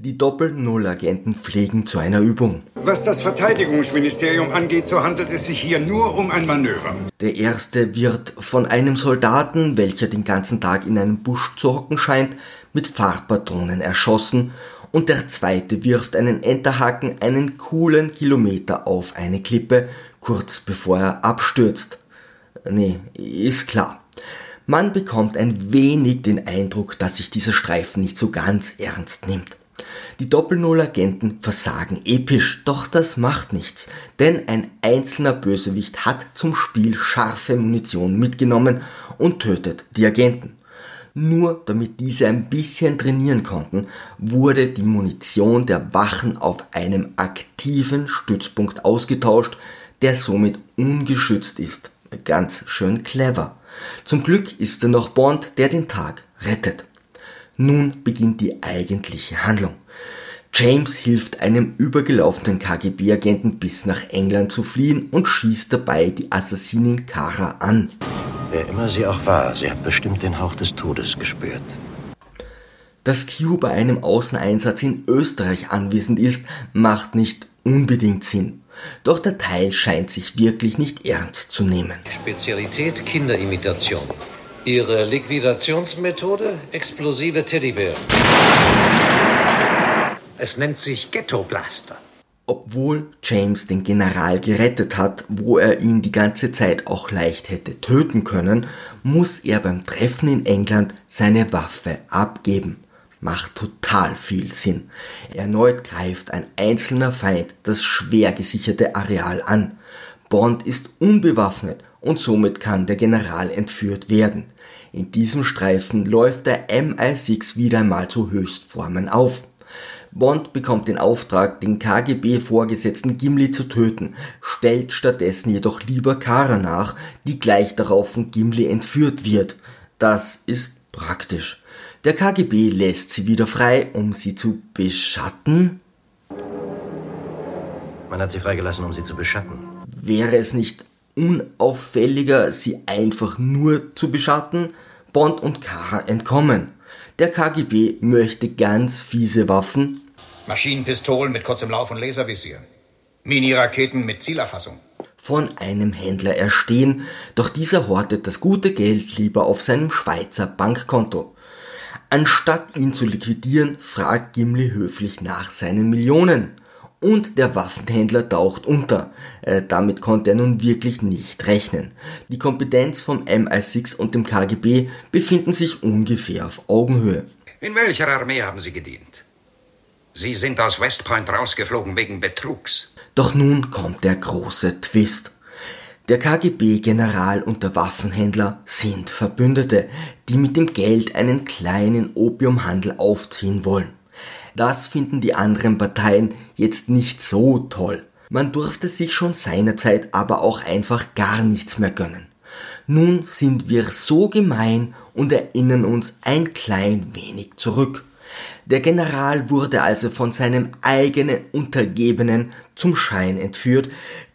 Die Doppel-Null-Agenten pflegen zu einer Übung. Was das Verteidigungsministerium angeht, so handelt es sich hier nur um ein Manöver. Der erste wird von einem Soldaten, welcher den ganzen Tag in einem Busch zu hocken scheint, mit Farbpatronen erschossen und der zweite wirft einen Enterhaken einen coolen Kilometer auf eine Klippe, kurz bevor er abstürzt. Nee, ist klar. Man bekommt ein wenig den Eindruck, dass sich dieser Streifen nicht so ganz ernst nimmt. Die Doppel-Null-Agenten versagen episch, doch das macht nichts, denn ein einzelner Bösewicht hat zum Spiel scharfe Munition mitgenommen und tötet die Agenten. Nur damit diese ein bisschen trainieren konnten, wurde die Munition der Wachen auf einem aktiven Stützpunkt ausgetauscht, der somit ungeschützt ist. Ganz schön clever. Zum Glück ist er noch Bond, der den Tag rettet. Nun beginnt die eigentliche Handlung. James hilft einem übergelaufenen KGB-Agenten bis nach England zu fliehen und schießt dabei die Assassinin Kara an. Wer immer sie auch war, sie hat bestimmt den Hauch des Todes gespürt. Dass Q bei einem Außeneinsatz in Österreich anwesend ist, macht nicht unbedingt Sinn. Doch der Teil scheint sich wirklich nicht ernst zu nehmen. Spezialität Kinderimitation. Ihre Liquidationsmethode? Explosive Teddybär. Es nennt sich Ghetto Blaster. Obwohl James den General gerettet hat, wo er ihn die ganze Zeit auch leicht hätte töten können, muss er beim Treffen in England seine Waffe abgeben. Macht total viel Sinn. Erneut greift ein einzelner Feind das schwer gesicherte Areal an. Bond ist unbewaffnet und somit kann der General entführt werden. In diesem Streifen läuft der MI6 wieder einmal zu Höchstformen auf. Bond bekommt den Auftrag, den KGB-Vorgesetzten Gimli zu töten, stellt stattdessen jedoch lieber Kara nach, die gleich darauf von Gimli entführt wird. Das ist praktisch. Der KGB lässt sie wieder frei, um sie zu beschatten. Man hat sie freigelassen, um sie zu beschatten. Wäre es nicht unauffälliger, sie einfach nur zu beschatten. Bond und Kara entkommen. Der KGB möchte ganz fiese Waffen. Maschinenpistolen mit kurzem Lauf und Laservisier. Mini-Raketen mit Zielerfassung. Von einem Händler erstehen, doch dieser hortet das gute Geld lieber auf seinem Schweizer Bankkonto. Anstatt ihn zu liquidieren, fragt Gimli höflich nach seinen Millionen und der Waffenhändler taucht unter. Äh, damit konnte er nun wirklich nicht rechnen. Die Kompetenz vom MI6 und dem KGB befinden sich ungefähr auf Augenhöhe. In welcher Armee haben Sie gedient? Sie sind aus West Point rausgeflogen wegen Betrugs. Doch nun kommt der große Twist. Der KGB-General und der Waffenhändler sind Verbündete, die mit dem Geld einen kleinen Opiumhandel aufziehen wollen. Das finden die anderen Parteien jetzt nicht so toll. Man durfte sich schon seinerzeit aber auch einfach gar nichts mehr gönnen. Nun sind wir so gemein und erinnern uns ein klein wenig zurück. Der General wurde also von seinem eigenen Untergebenen zum Schein entführt,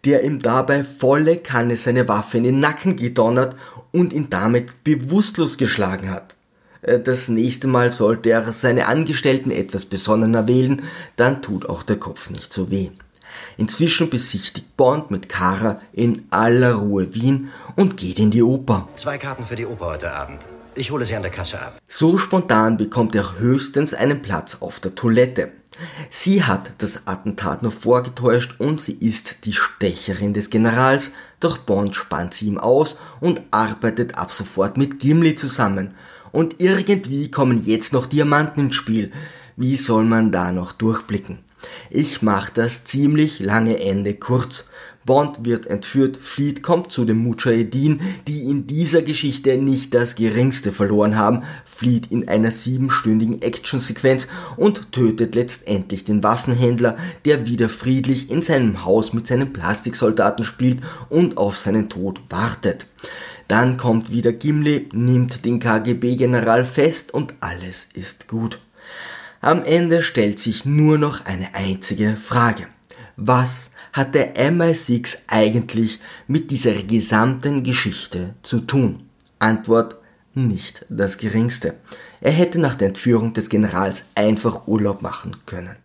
der ihm dabei volle Kanne seine Waffe in den Nacken gedonnert und ihn damit bewusstlos geschlagen hat. Äh, das nächste Mal sollte er seine Angestellten etwas besonnener wählen, dann tut auch der Kopf nicht so weh. Inzwischen besichtigt Bond mit Kara in aller Ruhe Wien und geht in die Oper. Zwei Karten für die Oper heute Abend. Ich hole sie an der Kasse ab. So spontan bekommt er höchstens einen Platz auf der Toilette. Sie hat das Attentat nur vorgetäuscht und sie ist die Stecherin des Generals, doch Bond spannt sie ihm aus und arbeitet ab sofort mit Gimli zusammen und irgendwie kommen jetzt noch Diamanten ins Spiel. Wie soll man da noch durchblicken? Ich mach das ziemlich lange Ende kurz. Bond wird entführt, flieht, kommt zu den Mujahedin, die in dieser Geschichte nicht das geringste verloren haben, flieht in einer siebenstündigen Actionsequenz und tötet letztendlich den Waffenhändler, der wieder friedlich in seinem Haus mit seinen Plastiksoldaten spielt und auf seinen Tod wartet. Dann kommt wieder Gimli, nimmt den KGB-General fest und alles ist gut. Am Ende stellt sich nur noch eine einzige Frage. Was hat der MI6 eigentlich mit dieser gesamten Geschichte zu tun? Antwort nicht das geringste. Er hätte nach der Entführung des Generals einfach Urlaub machen können.